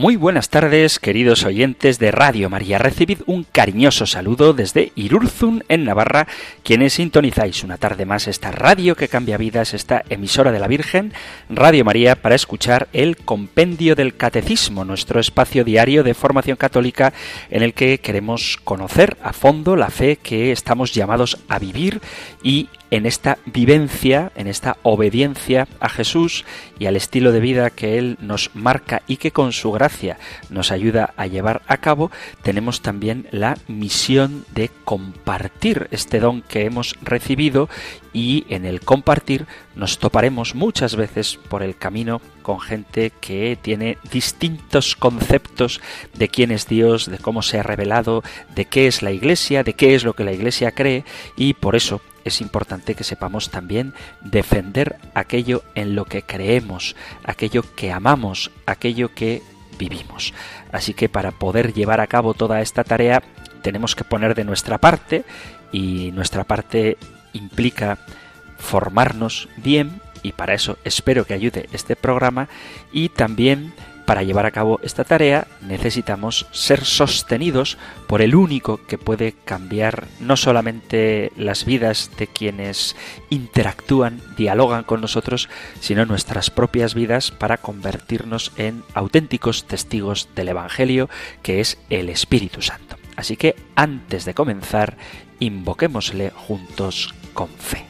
Muy buenas tardes, queridos oyentes de Radio María. Recibid un cariñoso saludo desde Irurzun, en Navarra, quienes sintonizáis una tarde más esta radio que cambia vidas, esta emisora de la Virgen, Radio María, para escuchar el Compendio del Catecismo, nuestro espacio diario de formación católica en el que queremos conocer a fondo la fe que estamos llamados a vivir y en esta vivencia, en esta obediencia a Jesús y al estilo de vida que Él nos marca y que con su gracia nos ayuda a llevar a cabo, tenemos también la misión de compartir este don que hemos recibido y en el compartir nos toparemos muchas veces por el camino con gente que tiene distintos conceptos de quién es Dios, de cómo se ha revelado, de qué es la Iglesia, de qué es lo que la Iglesia cree y por eso es importante que sepamos también defender aquello en lo que creemos, aquello que amamos, aquello que vivimos. Así que para poder llevar a cabo toda esta tarea tenemos que poner de nuestra parte y nuestra parte implica formarnos bien y para eso espero que ayude este programa y también para llevar a cabo esta tarea necesitamos ser sostenidos por el único que puede cambiar no solamente las vidas de quienes interactúan, dialogan con nosotros, sino nuestras propias vidas para convertirnos en auténticos testigos del Evangelio, que es el Espíritu Santo. Así que antes de comenzar, invoquémosle juntos con fe.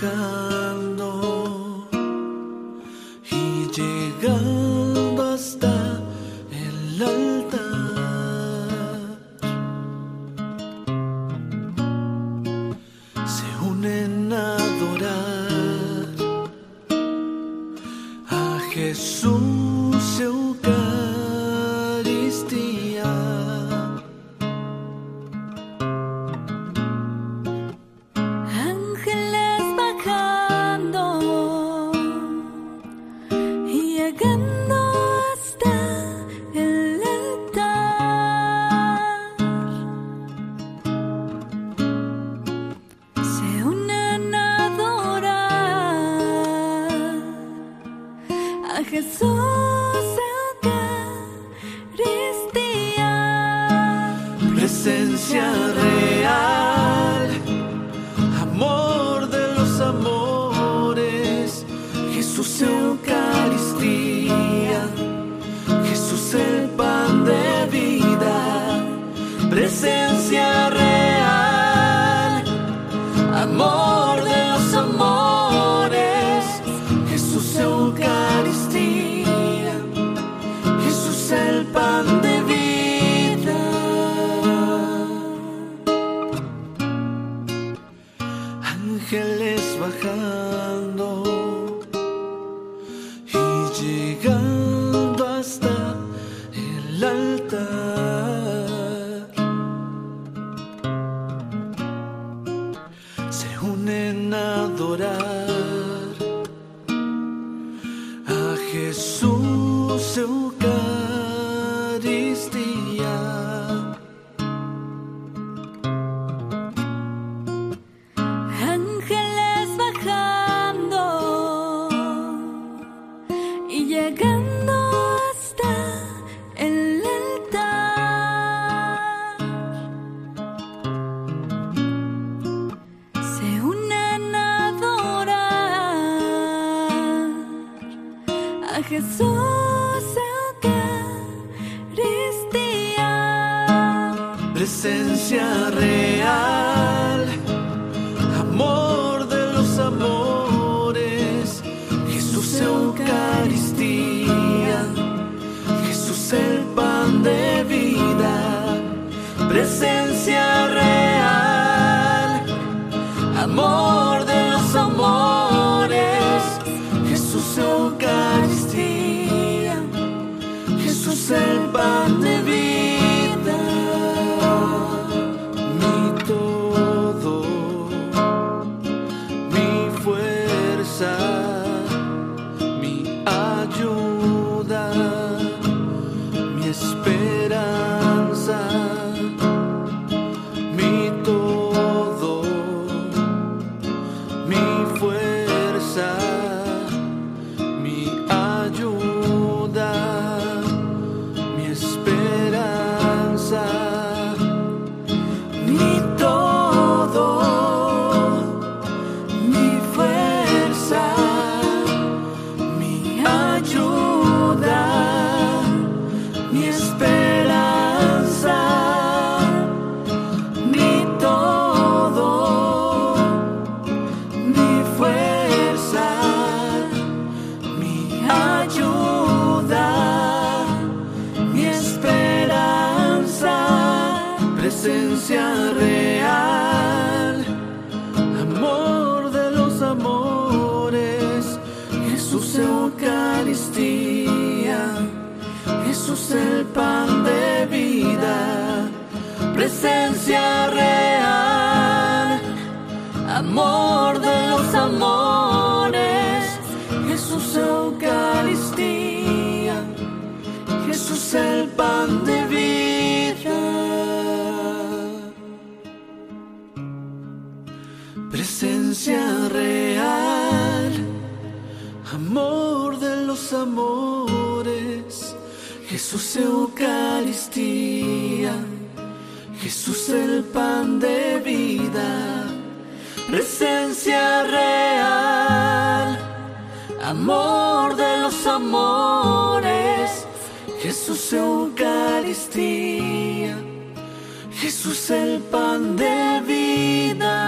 可 el pan presencia real, amor de los amores, Jesús Eucaristía, Jesús el pan de vida, presencia real, amor de los amores, Jesús Eucaristía, Jesús el pan de amores, Jesús Eucaristía, Jesús el pan de vida, presencia real, amor de los amores, Jesús Eucaristía, Jesús el pan de vida.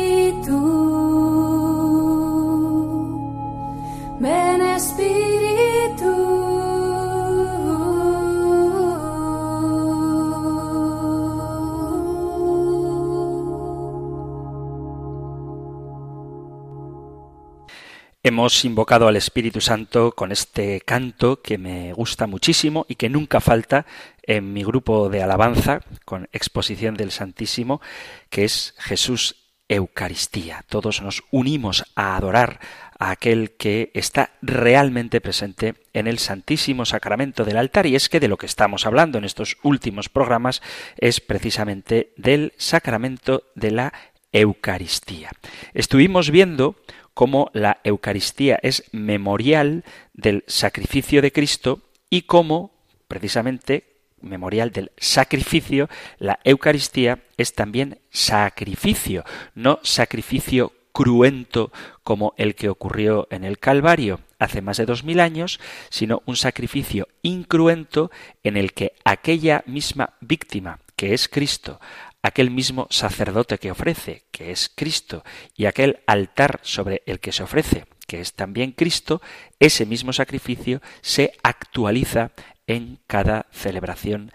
Hemos invocado al Espíritu Santo con este canto que me gusta muchísimo y que nunca falta en mi grupo de alabanza con exposición del Santísimo, que es Jesús Eucaristía. Todos nos unimos a adorar a aquel que está realmente presente en el Santísimo Sacramento del altar. Y es que de lo que estamos hablando en estos últimos programas es precisamente del sacramento de la Eucaristía. Estuvimos viendo cómo la Eucaristía es memorial del sacrificio de Cristo y cómo, precisamente, memorial del sacrificio, la Eucaristía es también sacrificio, no sacrificio cruento como el que ocurrió en el Calvario hace más de dos mil años, sino un sacrificio incruento en el que aquella misma víctima, que es Cristo, aquel mismo sacerdote que ofrece, que es Cristo, y aquel altar sobre el que se ofrece, que es también Cristo, ese mismo sacrificio se actualiza en cada celebración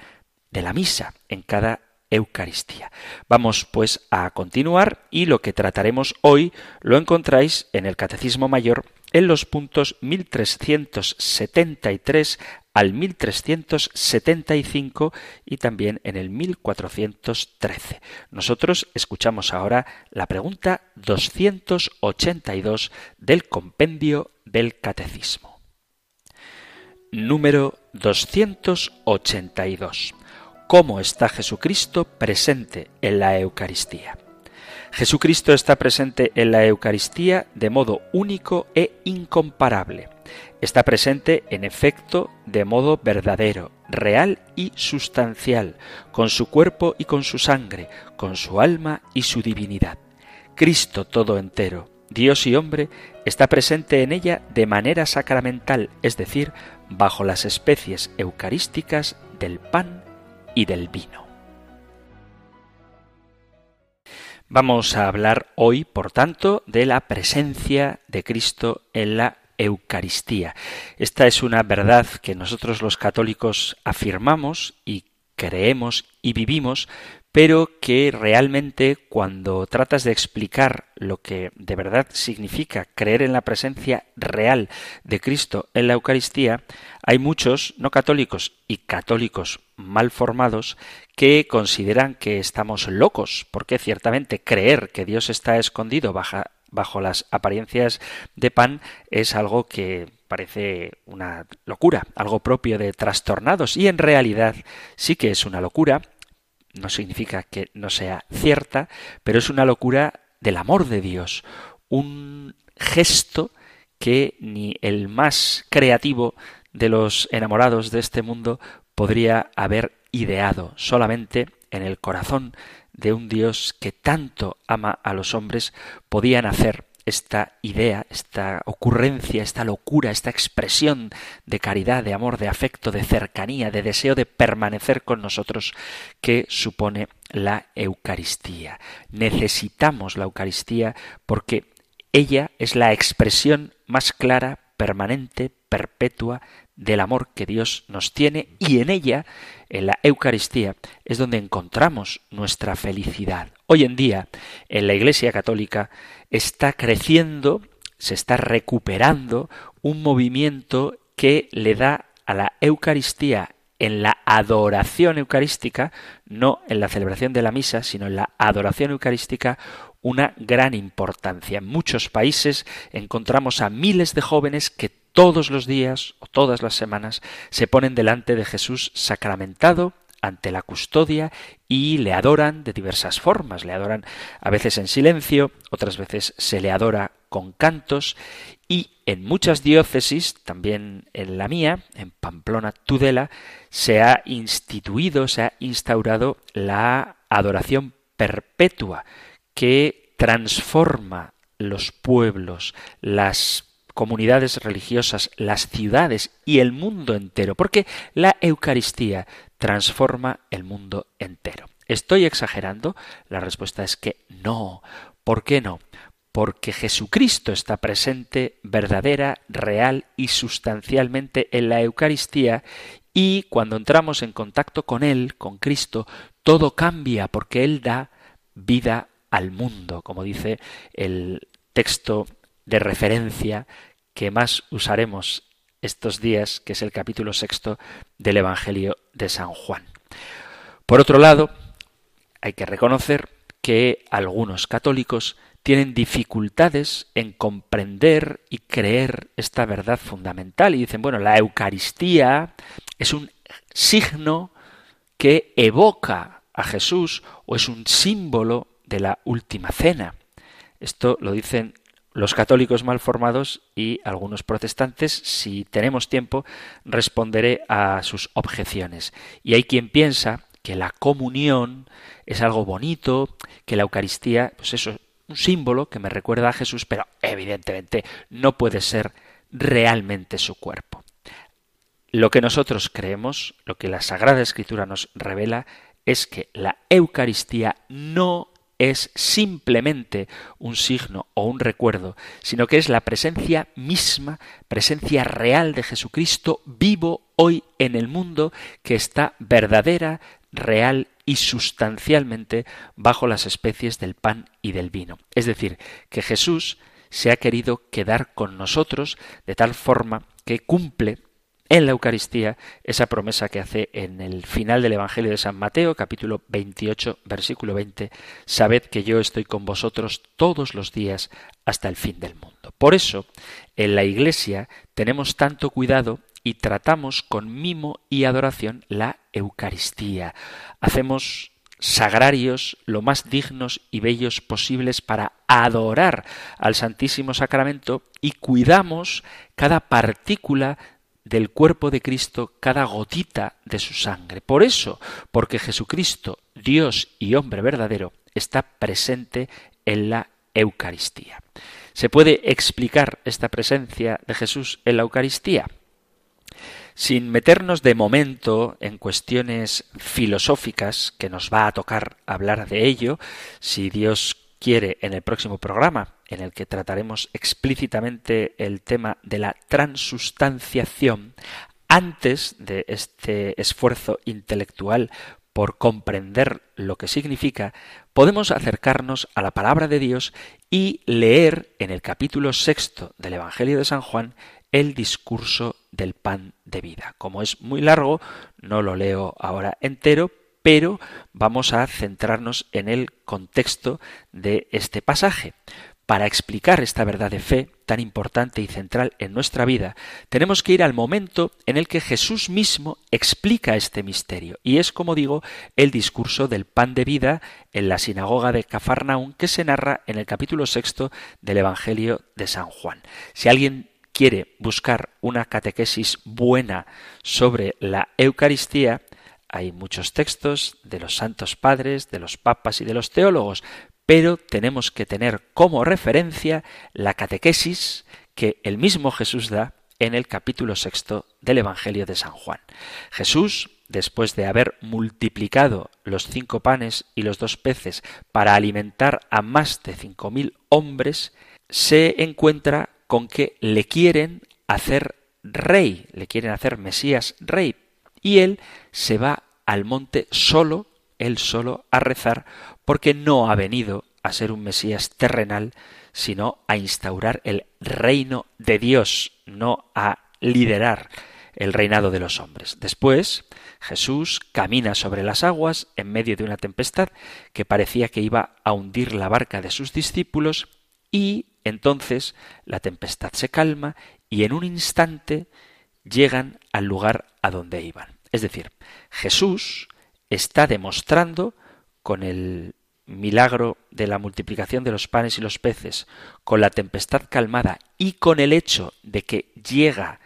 de la misa, en cada Eucaristía. Vamos pues a continuar y lo que trataremos hoy lo encontráis en el Catecismo Mayor en los puntos 1373 al 1375 y también en el 1413. Nosotros escuchamos ahora la pregunta 282 del compendio del Catecismo. Número 282. ¿Cómo está Jesucristo presente en la Eucaristía? Jesucristo está presente en la Eucaristía de modo único e incomparable. Está presente, en efecto, de modo verdadero, real y sustancial, con su cuerpo y con su sangre, con su alma y su divinidad. Cristo todo entero, Dios y hombre, está presente en ella de manera sacramental, es decir, bajo las especies eucarísticas del pan y del vino. Vamos a hablar hoy, por tanto, de la presencia de Cristo en la Eucaristía. Esta es una verdad que nosotros los católicos afirmamos y creemos y vivimos, pero que realmente cuando tratas de explicar lo que de verdad significa creer en la presencia real de Cristo en la Eucaristía, hay muchos no católicos y católicos mal formados que consideran que estamos locos, porque ciertamente creer que Dios está escondido bajo, las apariencias de pan es algo que parece una locura, algo propio de trastornados y en realidad sí que es una locura. No significa que no sea cierta, pero es una locura del amor de Dios, un gesto que ni el más creativo de los enamorados de este mundo podría haber ideado solamente en el corazón de un Dios que tanto ama a los hombres podían hacer esta idea, esta ocurrencia, esta locura, esta expresión de caridad, de amor, de afecto, de cercanía, de deseo de permanecer con nosotros que supone la Eucaristía. Necesitamos la Eucaristía porque ella es la expresión más clara, permanente, perpetua del amor que Dios nos tiene y en ella, en la Eucaristía, es donde encontramos nuestra felicidad. Hoy en día, en la Iglesia Católica, está creciendo, se está recuperando un movimiento que le da a la Eucaristía en la adoración eucarística, no en la celebración de la misa, sino en la adoración eucarística, una gran importancia. En muchos países encontramos a miles de jóvenes que todos los días o todas las semanas se ponen delante de Jesús sacramentado, ante la custodia y le adoran de diversas formas. Le adoran a veces en silencio, otras veces se le adora con cantos y en muchas diócesis, también en la mía, en Pamplona, Tudela, se ha instituido, se ha instaurado la adoración perpetua que transforma los pueblos, las comunidades religiosas, las ciudades y el mundo entero, porque la Eucaristía transforma el mundo entero. ¿Estoy exagerando? La respuesta es que no. ¿Por qué no? Porque Jesucristo está presente verdadera, real y sustancialmente en la Eucaristía y cuando entramos en contacto con Él, con Cristo, todo cambia porque Él da vida al mundo, como dice el texto de referencia que más usaremos estos días, que es el capítulo sexto del Evangelio de San Juan. Por otro lado, hay que reconocer que algunos católicos tienen dificultades en comprender y creer esta verdad fundamental y dicen, bueno, la Eucaristía es un signo que evoca a Jesús o es un símbolo de la última cena. Esto lo dicen los católicos mal formados y algunos protestantes, si tenemos tiempo, responderé a sus objeciones. Y hay quien piensa que la comunión es algo bonito, que la Eucaristía, pues eso, es un símbolo que me recuerda a Jesús, pero evidentemente no puede ser realmente su cuerpo. Lo que nosotros creemos, lo que la Sagrada Escritura nos revela, es que la Eucaristía no es simplemente un signo o un recuerdo, sino que es la presencia misma, presencia real de Jesucristo vivo hoy en el mundo, que está verdadera, real y sustancialmente bajo las especies del pan y del vino. Es decir, que Jesús se ha querido quedar con nosotros de tal forma que cumple en la Eucaristía esa promesa que hace en el final del Evangelio de San Mateo, capítulo 28, versículo 20, Sabed que yo estoy con vosotros todos los días hasta el fin del mundo. Por eso, en la Iglesia tenemos tanto cuidado y tratamos con mimo y adoración la Eucaristía. Hacemos sagrarios, lo más dignos y bellos posibles para adorar al Santísimo Sacramento y cuidamos cada partícula del cuerpo de Cristo, cada gotita de su sangre. Por eso, porque Jesucristo, Dios y hombre verdadero, está presente en la Eucaristía. ¿Se puede explicar esta presencia de Jesús en la Eucaristía? Sin meternos de momento en cuestiones filosóficas, que nos va a tocar hablar de ello, si Dios quiere en el próximo programa, en el que trataremos explícitamente el tema de la transustanciación, antes de este esfuerzo intelectual por comprender lo que significa, podemos acercarnos a la palabra de Dios y leer en el capítulo sexto del Evangelio de San Juan el discurso del pan de vida. Como es muy largo, no lo leo ahora entero, pero vamos a centrarnos en el contexto de este pasaje. Para explicar esta verdad de fe tan importante y central en nuestra vida, tenemos que ir al momento en el que Jesús mismo explica este misterio. Y es, como digo, el discurso del pan de vida en la sinagoga de Cafarnaún que se narra en el capítulo sexto del Evangelio de San Juan. Si alguien quiere buscar una catequesis buena sobre la Eucaristía, hay muchos textos de los santos padres, de los papas y de los teólogos, pero tenemos que tener como referencia la catequesis que el mismo Jesús da en el capítulo sexto del Evangelio de San Juan. Jesús, después de haber multiplicado los cinco panes y los dos peces para alimentar a más de cinco mil hombres, se encuentra con que le quieren hacer rey, le quieren hacer Mesías rey. Y él se va al monte solo, él solo, a rezar, porque no ha venido a ser un Mesías terrenal, sino a instaurar el reino de Dios, no a liderar el reinado de los hombres. Después, Jesús camina sobre las aguas en medio de una tempestad que parecía que iba a hundir la barca de sus discípulos y entonces la tempestad se calma y en un instante llegan al lugar a donde iban. Es decir, Jesús está demostrando con el milagro de la multiplicación de los panes y los peces, con la tempestad calmada y con el hecho de que llega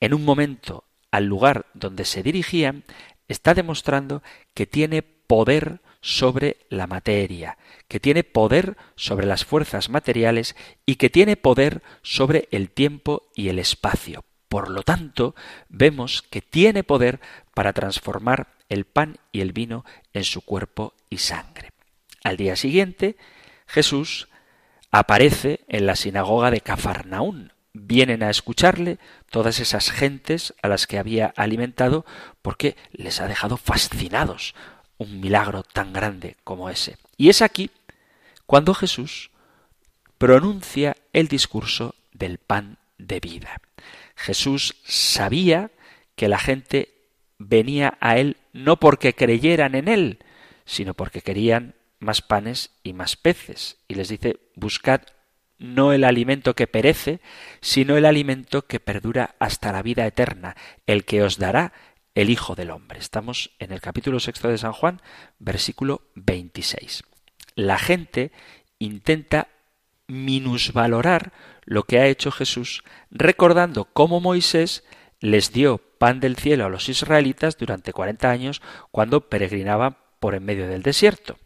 en un momento al lugar donde se dirigían, está demostrando que tiene poder sobre la materia, que tiene poder sobre las fuerzas materiales y que tiene poder sobre el tiempo y el espacio. Por lo tanto, vemos que tiene poder para transformar el pan y el vino en su cuerpo y sangre. Al día siguiente, Jesús aparece en la sinagoga de Cafarnaún. Vienen a escucharle todas esas gentes a las que había alimentado porque les ha dejado fascinados un milagro tan grande como ese. Y es aquí cuando Jesús pronuncia el discurso del pan de vida. Jesús sabía que la gente venía a él no porque creyeran en él, sino porque querían más panes y más peces. Y les dice, buscad no el alimento que perece, sino el alimento que perdura hasta la vida eterna, el que os dará el Hijo del Hombre. Estamos en el capítulo sexto de San Juan, versículo 26. La gente intenta minusvalorar lo que ha hecho Jesús, recordando cómo Moisés les dio pan del cielo a los israelitas durante cuarenta años cuando peregrinaban por en medio del desierto.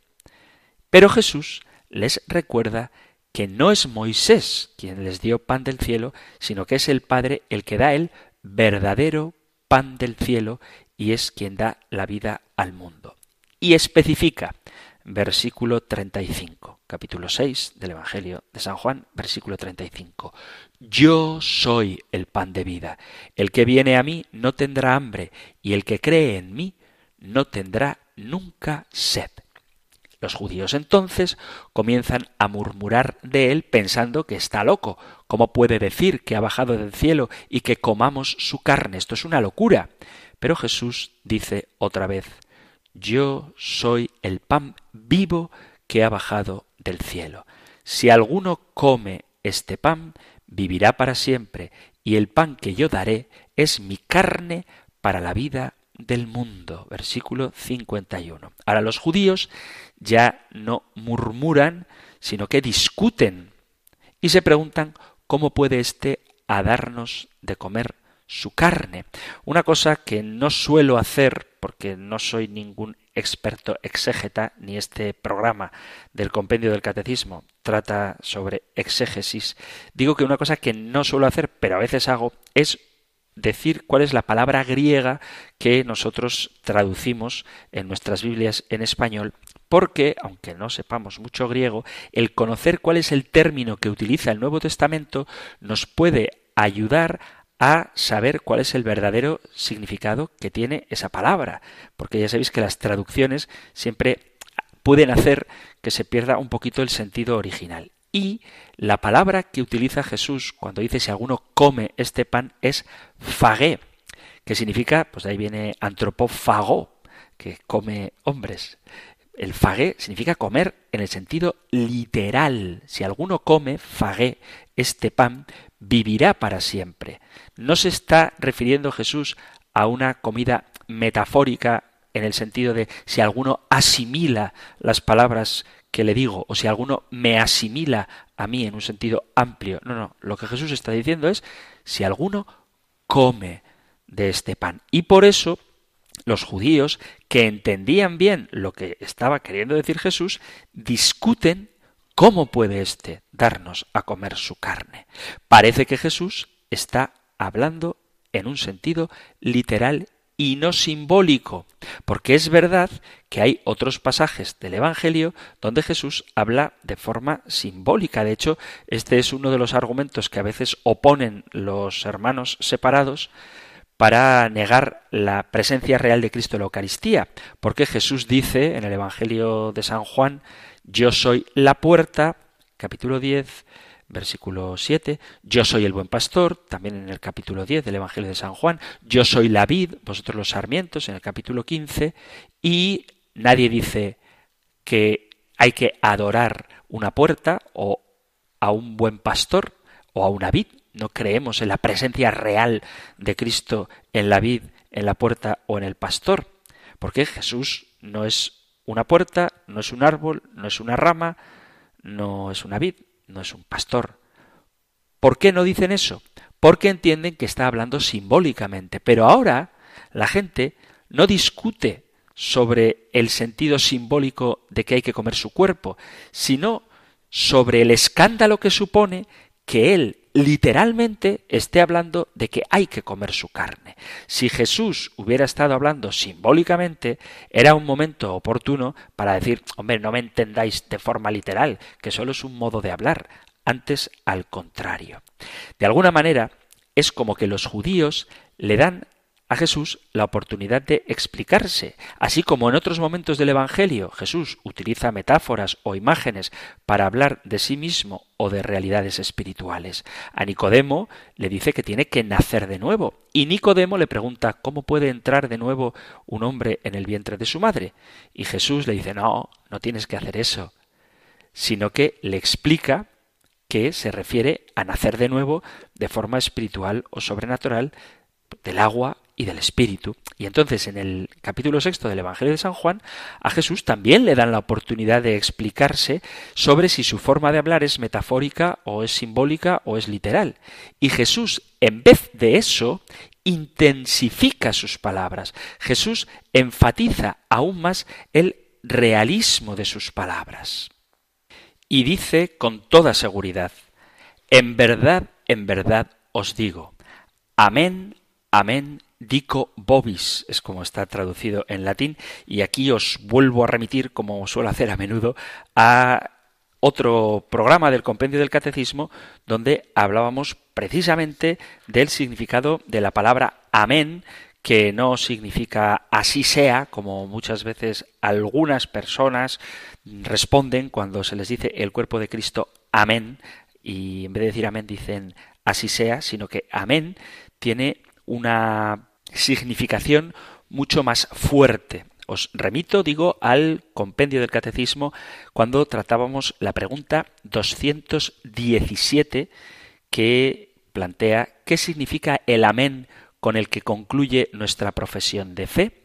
Pero Jesús les recuerda que no es Moisés quien les dio pan del cielo, sino que es el Padre el que da el verdadero pan del cielo y es quien da la vida al mundo. Y especifica, versículo 35, capítulo 6 del Evangelio de San Juan, versículo 35. Yo soy el pan de vida. El que viene a mí no tendrá hambre, y el que cree en mí no tendrá nunca sed. Los judíos entonces comienzan a murmurar de él pensando que está loco. ¿Cómo puede decir que ha bajado del cielo y que comamos su carne? Esto es una locura. Pero Jesús dice otra vez, yo soy el pan vivo que ha bajado del cielo. Si alguno come este pan, vivirá para siempre, y el pan que yo daré es mi carne para la vida del mundo, versículo 51. Ahora los judíos ya no murmuran, sino que discuten y se preguntan cómo puede éste a darnos de comer su carne. Una cosa que no suelo hacer porque no soy ningún experto exégeta, ni este programa del compendio del catecismo trata sobre exégesis, digo que una cosa que no suelo hacer, pero a veces hago, es decir cuál es la palabra griega que nosotros traducimos en nuestras Biblias en español, porque, aunque no sepamos mucho griego, el conocer cuál es el término que utiliza el Nuevo Testamento nos puede ayudar a saber cuál es el verdadero significado que tiene esa palabra, porque ya sabéis que las traducciones siempre pueden hacer que se pierda un poquito el sentido original. Y la palabra que utiliza Jesús cuando dice si alguno come este pan es fagué, que significa, pues de ahí viene antropófago, que come hombres. El fagué significa comer en el sentido literal. Si alguno come fagué este pan, vivirá para siempre. No se está refiriendo Jesús a una comida metafórica en el sentido de si alguno asimila las palabras que le digo o si alguno me asimila a mí en un sentido amplio. No, no, lo que Jesús está diciendo es si alguno come de este pan. Y por eso los judíos, que entendían bien lo que estaba queriendo decir Jesús, discuten cómo puede éste darnos a comer su carne. Parece que Jesús está hablando en un sentido literal y no simbólico, porque es verdad que hay otros pasajes del Evangelio donde Jesús habla de forma simbólica. De hecho, este es uno de los argumentos que a veces oponen los hermanos separados para negar la presencia real de Cristo en la Eucaristía, porque Jesús dice en el Evangelio de San Juan, yo soy la puerta, capítulo 10, versículo 7, yo soy el buen pastor, también en el capítulo 10 del Evangelio de San Juan, yo soy la vid, vosotros los sarmientos, en el capítulo 15, y nadie dice que hay que adorar una puerta o a un buen pastor o a una vid, no creemos en la presencia real de Cristo en la vid, en la puerta o en el pastor, porque Jesús no es una puerta, no es un árbol, no es una rama, no es una vid, no es un pastor. ¿Por qué no dicen eso? Porque entienden que está hablando simbólicamente. Pero ahora la gente no discute sobre el sentido simbólico de que hay que comer su cuerpo, sino sobre el escándalo que supone que él literalmente esté hablando de que hay que comer su carne. Si Jesús hubiera estado hablando simbólicamente, era un momento oportuno para decir, hombre, no me entendáis de forma literal, que solo es un modo de hablar, antes al contrario. De alguna manera, es como que los judíos le dan a Jesús la oportunidad de explicarse. Así como en otros momentos del Evangelio Jesús utiliza metáforas o imágenes para hablar de sí mismo o de realidades espirituales. A Nicodemo le dice que tiene que nacer de nuevo. Y Nicodemo le pregunta cómo puede entrar de nuevo un hombre en el vientre de su madre. Y Jesús le dice no, no tienes que hacer eso. Sino que le explica que se refiere a nacer de nuevo de forma espiritual o sobrenatural del agua y del Espíritu. Y entonces en el capítulo sexto del Evangelio de San Juan, a Jesús también le dan la oportunidad de explicarse sobre si su forma de hablar es metafórica o es simbólica o es literal. Y Jesús, en vez de eso, intensifica sus palabras. Jesús enfatiza aún más el realismo de sus palabras. Y dice con toda seguridad, en verdad, en verdad os digo, amén, amén dico vobis, es como está traducido en latín, y aquí os vuelvo a remitir, como suelo hacer a menudo, a otro programa del compendio del catecismo donde hablábamos precisamente del significado de la palabra amén, que no significa así sea, como muchas veces algunas personas responden cuando se les dice el cuerpo de Cristo amén, y en vez de decir amén dicen así sea, sino que amén tiene una significación mucho más fuerte. Os remito, digo, al compendio del catecismo cuando tratábamos la pregunta 217 que plantea qué significa el amén con el que concluye nuestra profesión de fe,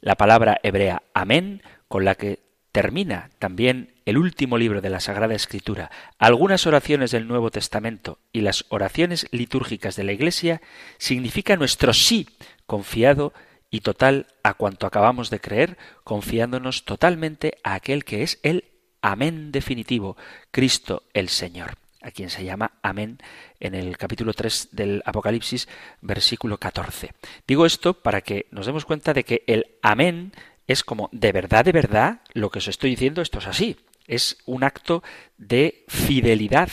la palabra hebrea amén, con la que termina también el último libro de la Sagrada Escritura, algunas oraciones del Nuevo Testamento y las oraciones litúrgicas de la Iglesia, significa nuestro sí confiado y total a cuanto acabamos de creer, confiándonos totalmente a aquel que es el Amén definitivo, Cristo el Señor, a quien se llama Amén en el capítulo 3 del Apocalipsis, versículo 14. Digo esto para que nos demos cuenta de que el Amén es como de verdad, de verdad, lo que os estoy diciendo, esto es así. Es un acto de fidelidad,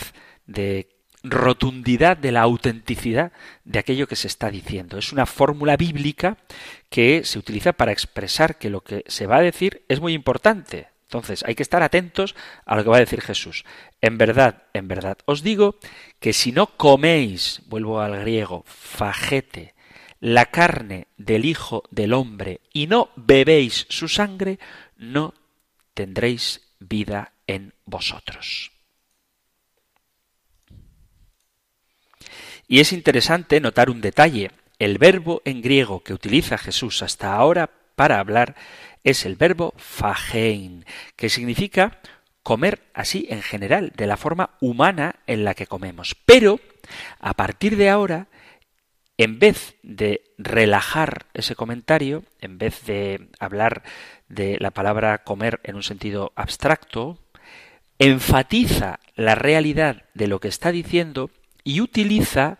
de rotundidad, de la autenticidad de aquello que se está diciendo. Es una fórmula bíblica que se utiliza para expresar que lo que se va a decir es muy importante. Entonces hay que estar atentos a lo que va a decir Jesús. En verdad, en verdad, os digo que si no coméis, vuelvo al griego, fajete, la carne del Hijo del Hombre y no bebéis su sangre, no tendréis vida en vosotros. Y es interesante notar un detalle. El verbo en griego que utiliza Jesús hasta ahora para hablar es el verbo fagein, que significa comer así en general, de la forma humana en la que comemos. Pero, a partir de ahora, en vez de relajar ese comentario, en vez de hablar de la palabra comer en un sentido abstracto, enfatiza la realidad de lo que está diciendo y utiliza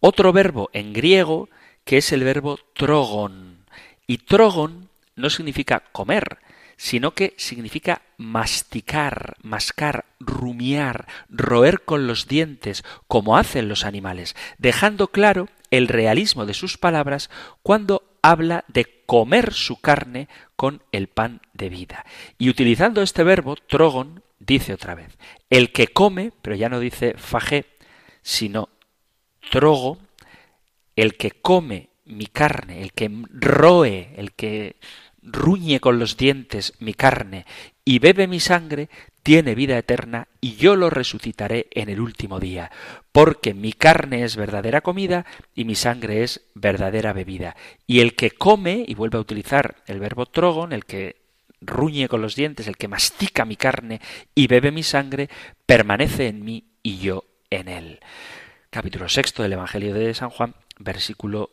otro verbo en griego que es el verbo trogon. Y trogon no significa comer, sino que significa masticar, mascar, rumiar, roer con los dientes, como hacen los animales, dejando claro el realismo de sus palabras cuando habla de comer su carne con el pan de vida. Y utilizando este verbo, trogon, dice otra vez, el que come, pero ya no dice fajé, sino trogo, el que come mi carne, el que roe, el que ruñe con los dientes mi carne y bebe mi sangre, tiene vida eterna y yo lo resucitaré en el último día, porque mi carne es verdadera comida y mi sangre es verdadera bebida. Y el que come, y vuelve a utilizar el verbo trogon, el que ruñe con los dientes, el que mastica mi carne y bebe mi sangre, permanece en mí y yo en él. Capítulo sexto del Evangelio de San Juan, versículo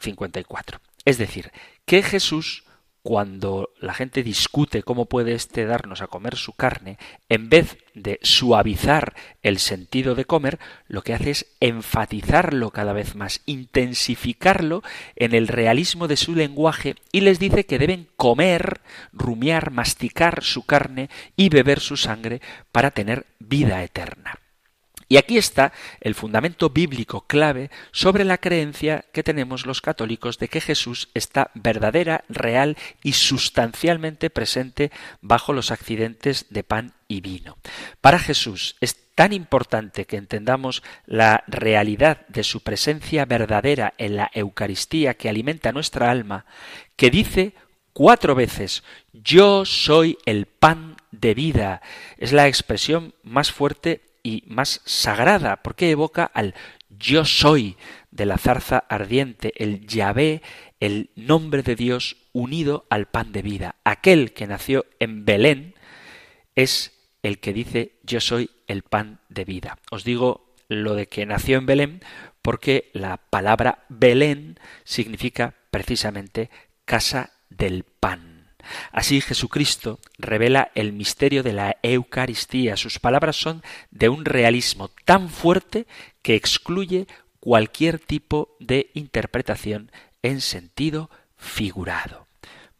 54. Es decir, que Jesús cuando la gente discute cómo puede éste darnos a comer su carne, en vez de suavizar el sentido de comer, lo que hace es enfatizarlo cada vez más, intensificarlo en el realismo de su lenguaje y les dice que deben comer, rumiar, masticar su carne y beber su sangre para tener vida eterna. Y aquí está el fundamento bíblico clave sobre la creencia que tenemos los católicos de que Jesús está verdadera, real y sustancialmente presente bajo los accidentes de pan y vino. Para Jesús es tan importante que entendamos la realidad de su presencia verdadera en la Eucaristía que alimenta nuestra alma, que dice cuatro veces, yo soy el pan de vida. Es la expresión más fuerte y más sagrada, porque evoca al yo soy de la zarza ardiente, el Yahvé, el nombre de Dios unido al pan de vida. Aquel que nació en Belén es el que dice yo soy el pan de vida. Os digo lo de que nació en Belén porque la palabra Belén significa precisamente casa del pan. Así Jesucristo revela el misterio de la Eucaristía. Sus palabras son de un realismo tan fuerte que excluye cualquier tipo de interpretación en sentido figurado.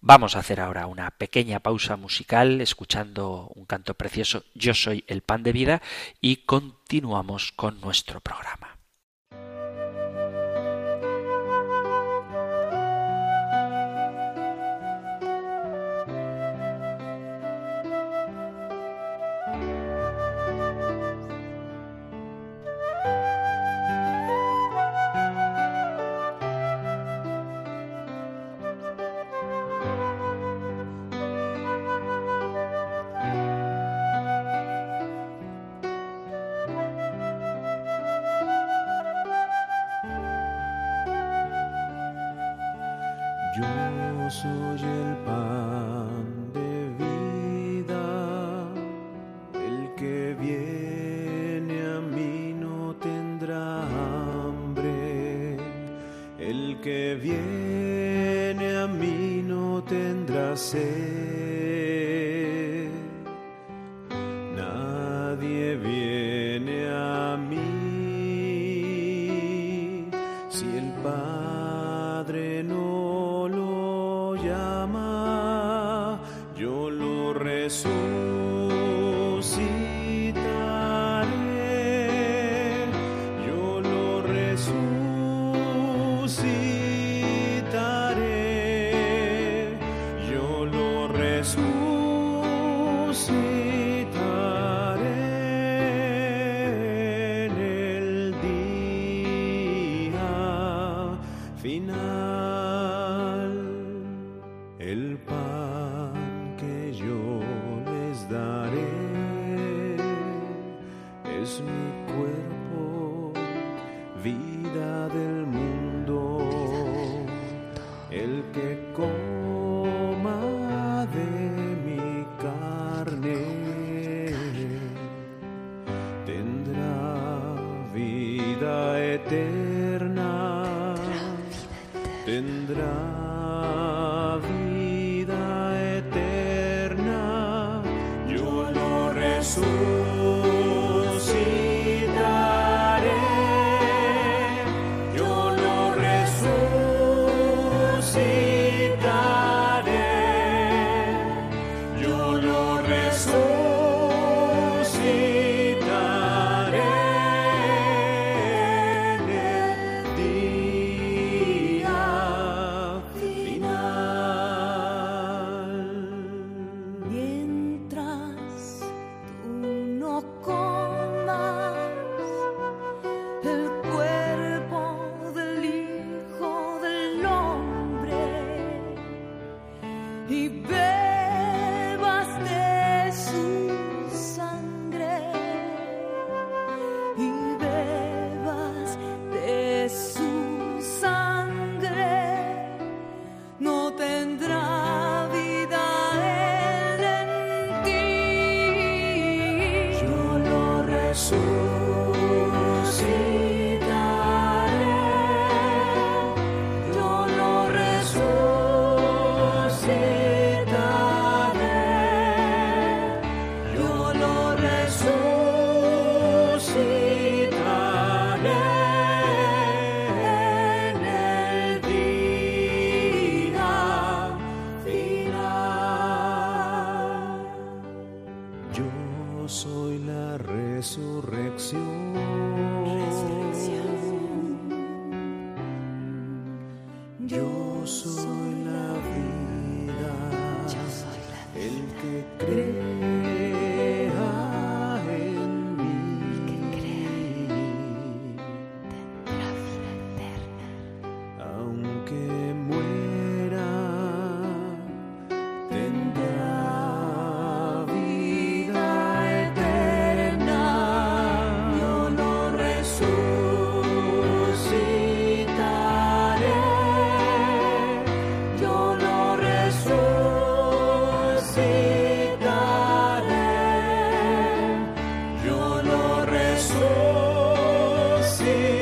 Vamos a hacer ahora una pequeña pausa musical escuchando un canto precioso Yo soy el pan de vida y continuamos con nuestro programa. No lo llama, yo lo resucitaré, see.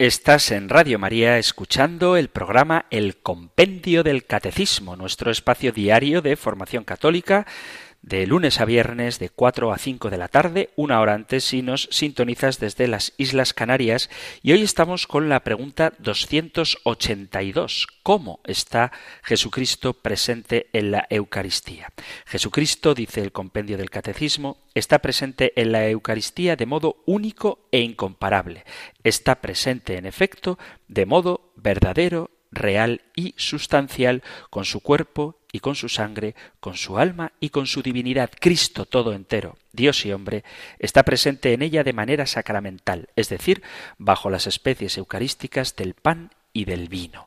Estás en Radio María escuchando el programa El Compendio del Catecismo, nuestro espacio diario de formación católica de lunes a viernes de 4 a 5 de la tarde, una hora antes si nos sintonizas desde las Islas Canarias. Y hoy estamos con la pregunta 282. ¿Cómo está Jesucristo presente en la Eucaristía? Jesucristo, dice el compendio del Catecismo, está presente en la Eucaristía de modo único e incomparable. Está presente, en efecto, de modo verdadero, real y sustancial con su cuerpo y con su sangre, con su alma y con su divinidad. Cristo todo entero, Dios y hombre, está presente en ella de manera sacramental, es decir, bajo las especies eucarísticas del pan y del vino.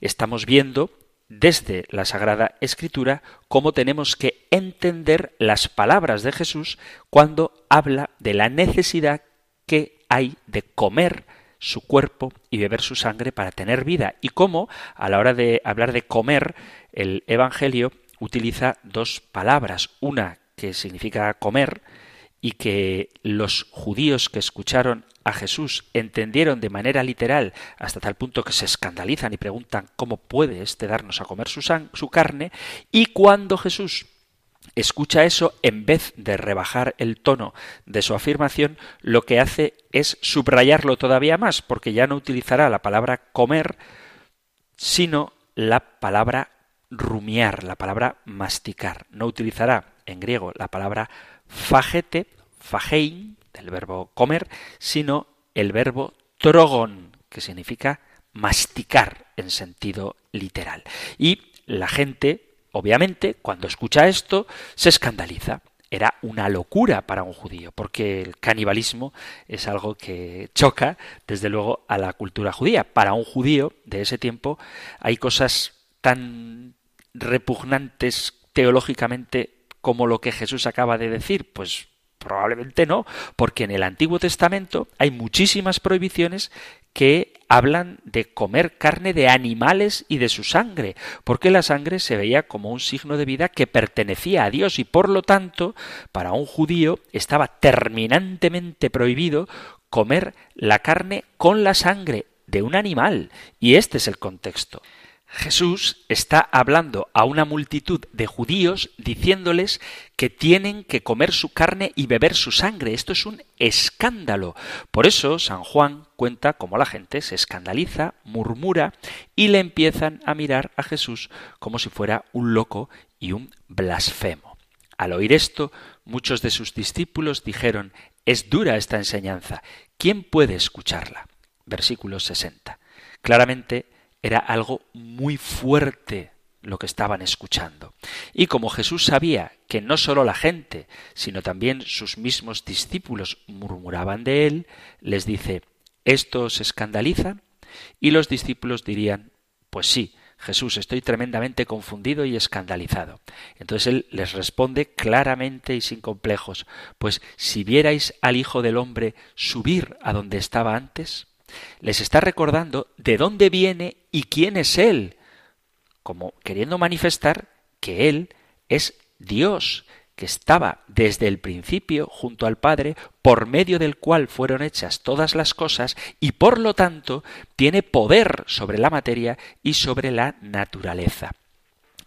Estamos viendo desde la Sagrada Escritura cómo tenemos que entender las palabras de Jesús cuando habla de la necesidad que hay de comer su cuerpo y beber su sangre para tener vida. Y cómo, a la hora de hablar de comer, el Evangelio utiliza dos palabras. Una que significa comer y que los judíos que escucharon a Jesús entendieron de manera literal hasta tal punto que se escandalizan y preguntan cómo puede éste darnos a comer su, su carne y cuando Jesús escucha eso, en vez de rebajar el tono de su afirmación, lo que hace es subrayarlo todavía más, porque ya no utilizará la palabra comer, sino la palabra rumiar, la palabra masticar. No utilizará en griego la palabra fagete, fagein, del verbo comer, sino el verbo trogon, que significa masticar en sentido literal. Y la gente Obviamente, cuando escucha esto, se escandaliza. Era una locura para un judío, porque el canibalismo es algo que choca, desde luego, a la cultura judía. Para un judío de ese tiempo hay cosas tan repugnantes teológicamente como lo que Jesús acaba de decir. Pues probablemente no, porque en el Antiguo Testamento hay muchísimas prohibiciones que hablan de comer carne de animales y de su sangre, porque la sangre se veía como un signo de vida que pertenecía a Dios y por lo tanto, para un judío estaba terminantemente prohibido comer la carne con la sangre de un animal, y este es el contexto. Jesús está hablando a una multitud de judíos diciéndoles que tienen que comer su carne y beber su sangre. Esto es un escándalo. Por eso San Juan cuenta cómo la gente se escandaliza, murmura y le empiezan a mirar a Jesús como si fuera un loco y un blasfemo. Al oír esto, muchos de sus discípulos dijeron, es dura esta enseñanza, ¿quién puede escucharla? Versículo 60. Claramente, era algo muy fuerte lo que estaban escuchando. Y como Jesús sabía que no sólo la gente, sino también sus mismos discípulos murmuraban de él, les dice, ¿esto os escandaliza? Y los discípulos dirían, pues sí, Jesús, estoy tremendamente confundido y escandalizado. Entonces él les responde claramente y sin complejos, pues si vierais al Hijo del Hombre subir a donde estaba antes, les está recordando de dónde viene y quién es Él, como queriendo manifestar que Él es Dios, que estaba desde el principio junto al Padre, por medio del cual fueron hechas todas las cosas, y por lo tanto tiene poder sobre la materia y sobre la naturaleza.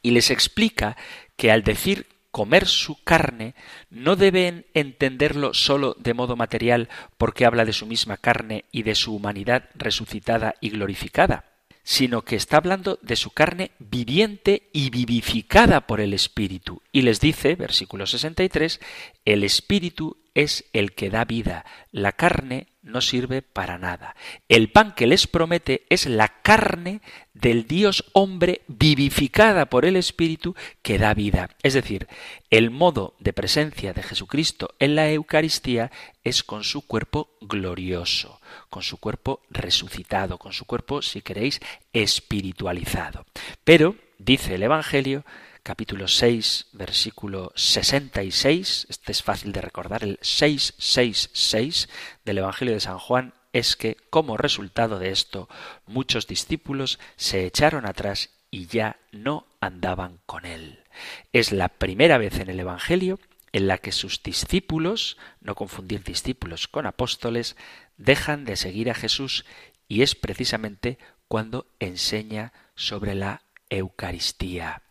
Y les explica que al decir comer su carne no deben entenderlo sólo de modo material porque habla de su misma carne y de su humanidad resucitada y glorificada, sino que está hablando de su carne viviente y vivificada por el Espíritu. Y les dice, versículo 63, el Espíritu es el que da vida, la carne no sirve para nada. El pan que les promete es la carne del Dios hombre vivificada por el Espíritu que da vida. Es decir, el modo de presencia de Jesucristo en la Eucaristía es con su cuerpo glorioso, con su cuerpo resucitado, con su cuerpo, si queréis, espiritualizado. Pero, dice el Evangelio, capítulo 6, versículo 66, este es fácil de recordar, el 666 del Evangelio de San Juan, es que, como resultado de esto, muchos discípulos se echaron atrás y ya no andaban con él. Es la primera vez en el Evangelio en la que sus discípulos, no confundir discípulos con apóstoles, dejan de seguir a Jesús y es precisamente cuando enseña sobre la Eucaristía.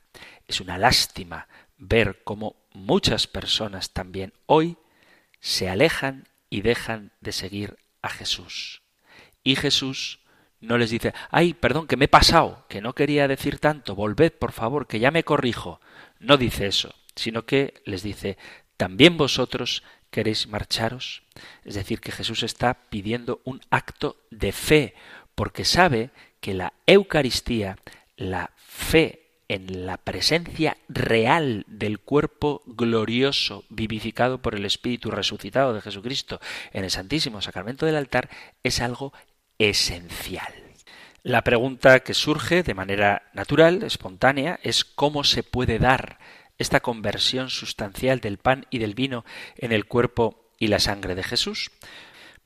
Es una lástima ver cómo muchas personas también hoy se alejan y dejan de seguir a Jesús. Y Jesús no les dice, ay, perdón, que me he pasado, que no quería decir tanto, volved, por favor, que ya me corrijo. No dice eso, sino que les dice, ¿también vosotros queréis marcharos? Es decir, que Jesús está pidiendo un acto de fe, porque sabe que la Eucaristía, la fe en la presencia real del cuerpo glorioso, vivificado por el Espíritu resucitado de Jesucristo en el Santísimo Sacramento del altar, es algo esencial. La pregunta que surge de manera natural, espontánea, es cómo se puede dar esta conversión sustancial del pan y del vino en el cuerpo y la sangre de Jesús.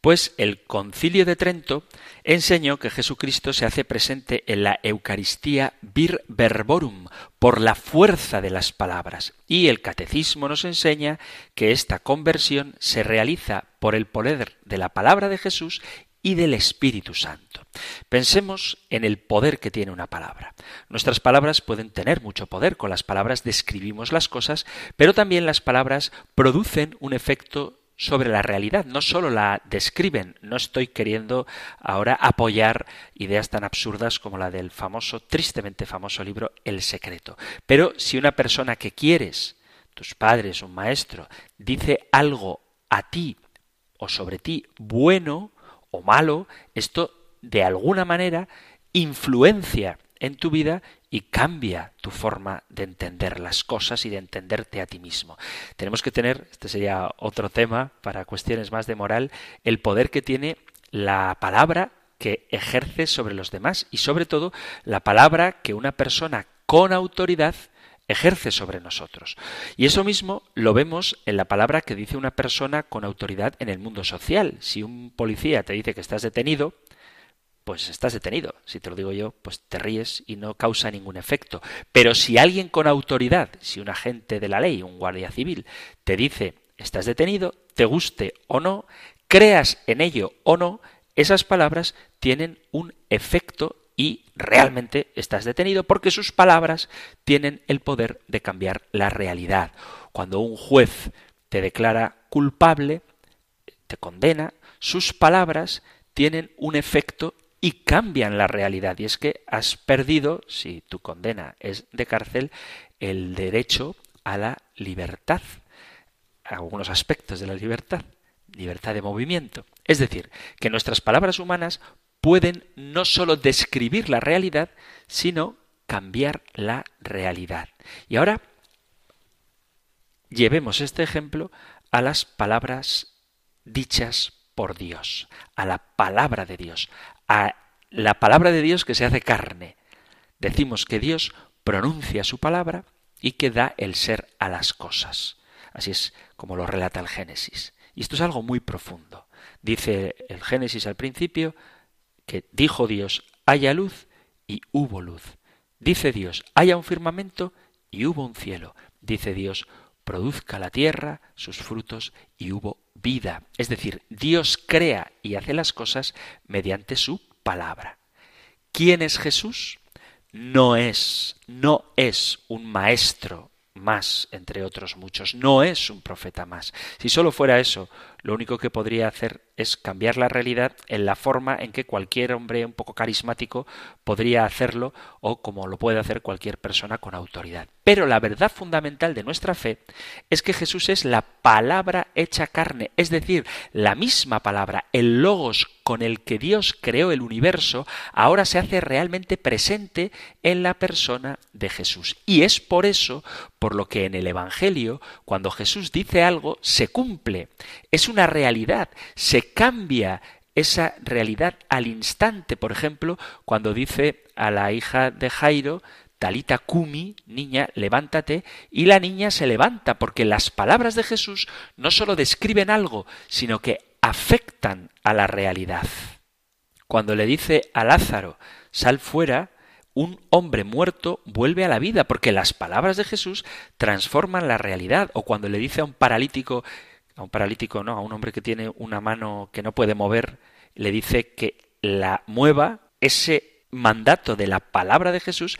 Pues el concilio de Trento enseñó que Jesucristo se hace presente en la Eucaristía vir verborum, por la fuerza de las palabras. Y el catecismo nos enseña que esta conversión se realiza por el poder de la palabra de Jesús y del Espíritu Santo. Pensemos en el poder que tiene una palabra. Nuestras palabras pueden tener mucho poder, con las palabras describimos las cosas, pero también las palabras producen un efecto sobre la realidad, no solo la describen. No estoy queriendo ahora apoyar ideas tan absurdas como la del famoso, tristemente famoso libro El secreto. Pero si una persona que quieres, tus padres, un maestro, dice algo a ti o sobre ti bueno o malo, esto de alguna manera influencia en tu vida y cambia tu forma de entender las cosas y de entenderte a ti mismo. Tenemos que tener, este sería otro tema para cuestiones más de moral, el poder que tiene la palabra que ejerce sobre los demás y sobre todo la palabra que una persona con autoridad ejerce sobre nosotros. Y eso mismo lo vemos en la palabra que dice una persona con autoridad en el mundo social. Si un policía te dice que estás detenido, pues estás detenido. Si te lo digo yo, pues te ríes y no causa ningún efecto. Pero si alguien con autoridad, si un agente de la ley, un guardia civil, te dice estás detenido, te guste o no, creas en ello o no, esas palabras tienen un efecto y realmente estás detenido porque sus palabras tienen el poder de cambiar la realidad. Cuando un juez te declara culpable, te condena, sus palabras tienen un efecto y cambian la realidad. Y es que has perdido, si tu condena es de cárcel, el derecho a la libertad, algunos aspectos de la libertad, libertad de movimiento. Es decir, que nuestras palabras humanas pueden no sólo describir la realidad, sino cambiar la realidad. Y ahora llevemos este ejemplo a las palabras dichas por Dios, a la palabra de Dios, a la palabra de Dios que se hace carne. Decimos que Dios pronuncia su palabra y que da el ser a las cosas. Así es como lo relata el Génesis. Y esto es algo muy profundo. Dice el Génesis al principio que dijo Dios, haya luz y hubo luz. Dice Dios, haya un firmamento y hubo un cielo. Dice Dios, produzca la tierra sus frutos y hubo vida. Es decir, Dios crea y hace las cosas mediante su palabra. ¿Quién es Jesús? No es, no es un maestro más, entre otros muchos, no es un profeta más. Si solo fuera eso, lo único que podría hacer es cambiar la realidad en la forma en que cualquier hombre un poco carismático podría hacerlo o como lo puede hacer cualquier persona con autoridad. Pero la verdad fundamental de nuestra fe es que Jesús es la palabra hecha carne, es decir, la misma palabra, el logos con el que Dios creó el universo, ahora se hace realmente presente en la persona de Jesús. Y es por eso por lo que en el Evangelio, cuando Jesús dice algo, se cumple. Es una realidad, se cambia esa realidad al instante. Por ejemplo, cuando dice a la hija de Jairo, Talita Kumi, niña, levántate, y la niña se levanta, porque las palabras de Jesús no sólo describen algo, sino que afectan a la realidad. Cuando le dice a Lázaro, sal fuera, un hombre muerto vuelve a la vida, porque las palabras de Jesús transforman la realidad. O cuando le dice a un paralítico, a un paralítico, no, a un hombre que tiene una mano que no puede mover, le dice que la mueva, ese mandato de la palabra de Jesús,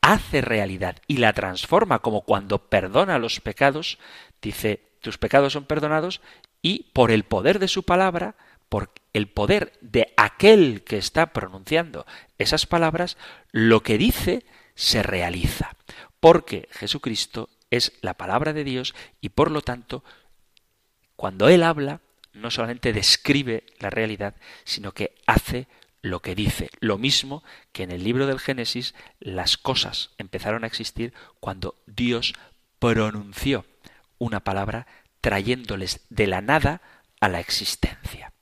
hace realidad y la transforma como cuando perdona los pecados, dice, tus pecados son perdonados y por el poder de su palabra, por el poder de aquel que está pronunciando esas palabras, lo que dice se realiza. Porque Jesucristo es la palabra de Dios y por lo tanto, cuando Él habla, no solamente describe la realidad, sino que hace lo que dice. Lo mismo que en el libro del Génesis las cosas empezaron a existir cuando Dios pronunció una palabra trayéndoles de la nada a la existencia.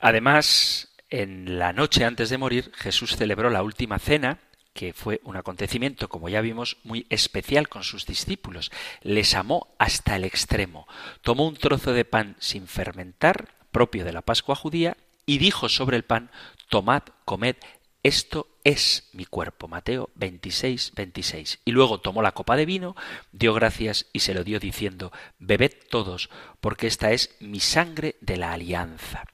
Además, en la noche antes de morir, Jesús celebró la última cena, que fue un acontecimiento, como ya vimos, muy especial con sus discípulos. Les amó hasta el extremo. Tomó un trozo de pan sin fermentar, propio de la Pascua judía, y dijo sobre el pan, tomad, comed, esto es mi cuerpo. Mateo 26, 26. Y luego tomó la copa de vino, dio gracias y se lo dio diciendo, bebed todos, porque esta es mi sangre de la alianza.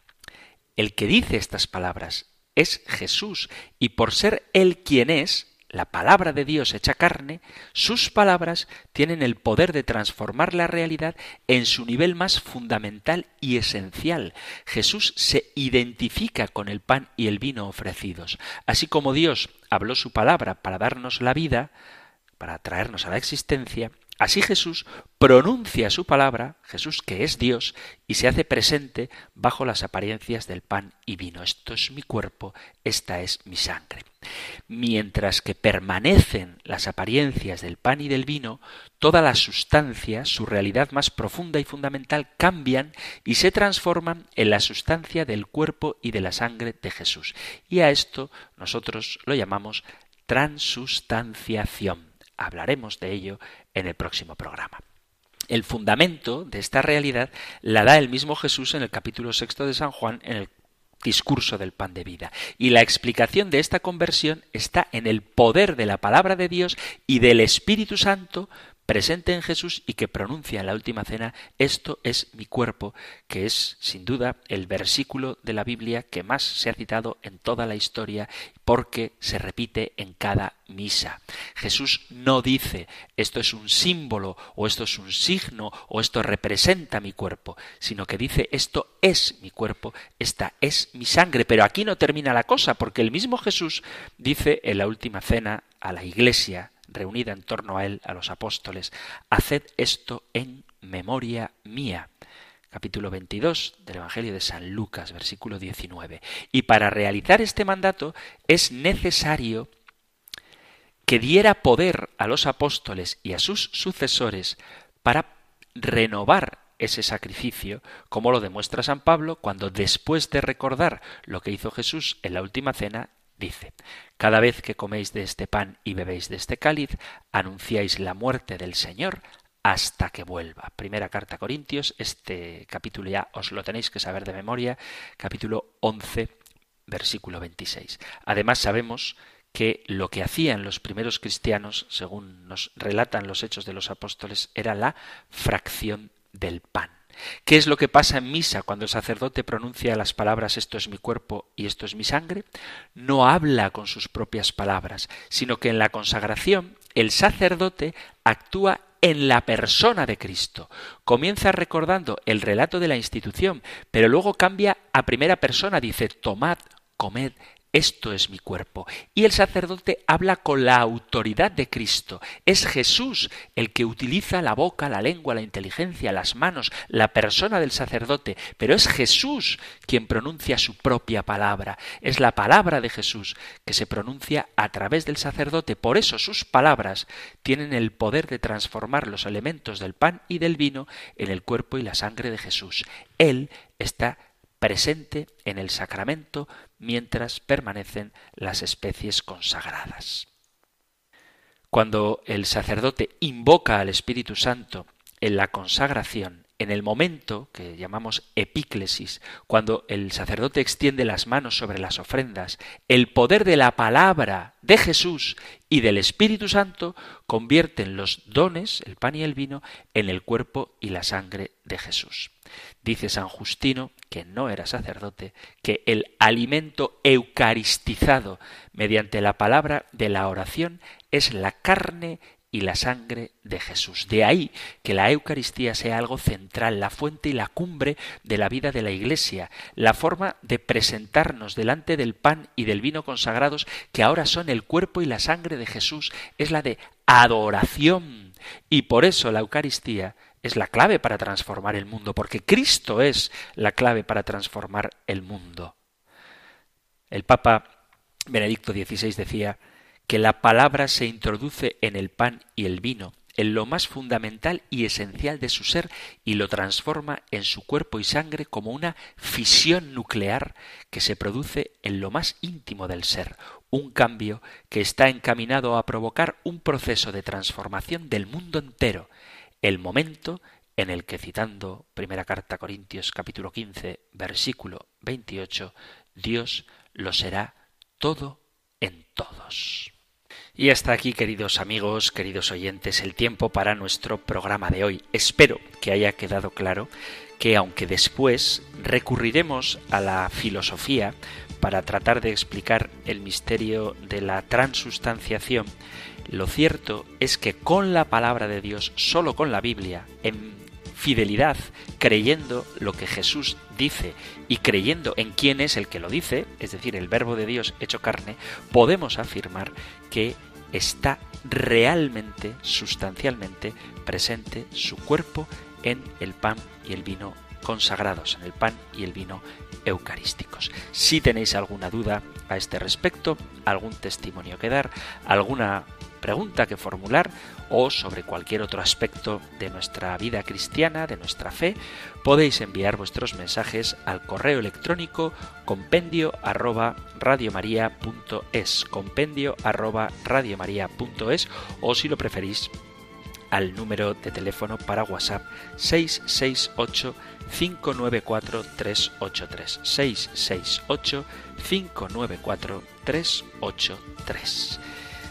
El que dice estas palabras es Jesús, y por ser Él quien es, la palabra de Dios hecha carne, sus palabras tienen el poder de transformar la realidad en su nivel más fundamental y esencial. Jesús se identifica con el pan y el vino ofrecidos. Así como Dios habló su palabra para darnos la vida, para traernos a la existencia, Así Jesús pronuncia su palabra, Jesús que es Dios, y se hace presente bajo las apariencias del pan y vino. Esto es mi cuerpo, esta es mi sangre. Mientras que permanecen las apariencias del pan y del vino, toda la sustancia, su realidad más profunda y fundamental, cambian y se transforman en la sustancia del cuerpo y de la sangre de Jesús. Y a esto nosotros lo llamamos transustanciación. Hablaremos de ello en el próximo programa. El fundamento de esta realidad la da el mismo Jesús en el capítulo sexto de San Juan, en el discurso del pan de vida. Y la explicación de esta conversión está en el poder de la palabra de Dios y del Espíritu Santo presente en Jesús y que pronuncia en la última cena, esto es mi cuerpo, que es sin duda el versículo de la Biblia que más se ha citado en toda la historia porque se repite en cada misa. Jesús no dice esto es un símbolo o esto es un signo o esto representa mi cuerpo, sino que dice esto es mi cuerpo, esta es mi sangre. Pero aquí no termina la cosa porque el mismo Jesús dice en la última cena a la iglesia, reunida en torno a él, a los apóstoles, haced esto en memoria mía. Capítulo 22 del Evangelio de San Lucas, versículo 19. Y para realizar este mandato es necesario que diera poder a los apóstoles y a sus sucesores para renovar ese sacrificio, como lo demuestra San Pablo cuando después de recordar lo que hizo Jesús en la última cena, dice, Cada vez que coméis de este pan y bebéis de este cáliz, anunciáis la muerte del Señor hasta que vuelva. Primera carta a Corintios, este capítulo ya os lo tenéis que saber de memoria, capítulo 11, versículo 26. Además sabemos que lo que hacían los primeros cristianos, según nos relatan los hechos de los apóstoles, era la fracción del pan. ¿Qué es lo que pasa en misa cuando el sacerdote pronuncia las palabras esto es mi cuerpo y esto es mi sangre? No habla con sus propias palabras, sino que en la consagración el sacerdote actúa en la persona de Cristo. Comienza recordando el relato de la institución, pero luego cambia a primera persona, dice, tomad, comed, esto es mi cuerpo. Y el sacerdote habla con la autoridad de Cristo. Es Jesús el que utiliza la boca, la lengua, la inteligencia, las manos, la persona del sacerdote, pero es Jesús quien pronuncia su propia palabra. Es la palabra de Jesús que se pronuncia a través del sacerdote. Por eso sus palabras tienen el poder de transformar los elementos del pan y del vino en el cuerpo y la sangre de Jesús. Él está presente en el sacramento mientras permanecen las especies consagradas. Cuando el sacerdote invoca al Espíritu Santo en la consagración en el momento que llamamos epíclesis, cuando el sacerdote extiende las manos sobre las ofrendas, el poder de la palabra de Jesús y del Espíritu Santo convierten los dones, el pan y el vino, en el cuerpo y la sangre de Jesús. Dice San Justino, que no era sacerdote, que el alimento eucaristizado mediante la palabra de la oración es la carne y la sangre de Jesús. De ahí que la Eucaristía sea algo central, la fuente y la cumbre de la vida de la Iglesia, la forma de presentarnos delante del pan y del vino consagrados, que ahora son el cuerpo y la sangre de Jesús, es la de adoración. Y por eso la Eucaristía es la clave para transformar el mundo, porque Cristo es la clave para transformar el mundo. El Papa Benedicto XVI decía que la palabra se introduce en el pan y el vino, en lo más fundamental y esencial de su ser, y lo transforma en su cuerpo y sangre como una fisión nuclear que se produce en lo más íntimo del ser, un cambio que está encaminado a provocar un proceso de transformación del mundo entero, el momento en el que citando primera carta a Corintios capítulo 15 versículo 28, Dios lo será todo en todos. Y hasta aquí, queridos amigos, queridos oyentes, el tiempo para nuestro programa de hoy. Espero que haya quedado claro que aunque después recurriremos a la filosofía para tratar de explicar el misterio de la transustanciación, lo cierto es que con la palabra de Dios, solo con la Biblia, en fidelidad, creyendo lo que Jesús dice y creyendo en quién es el que lo dice, es decir, el verbo de Dios hecho carne, podemos afirmar que está realmente, sustancialmente presente su cuerpo en el pan y el vino consagrados, en el pan y el vino eucarísticos. Si tenéis alguna duda a este respecto, algún testimonio que dar, alguna pregunta que formular o sobre cualquier otro aspecto de nuestra vida cristiana, de nuestra fe, podéis enviar vuestros mensajes al correo electrónico compendio arroba radiomaria.es, compendio arroba radiomaria.es o si lo preferís al número de teléfono para WhatsApp 668 594 383 668 594 383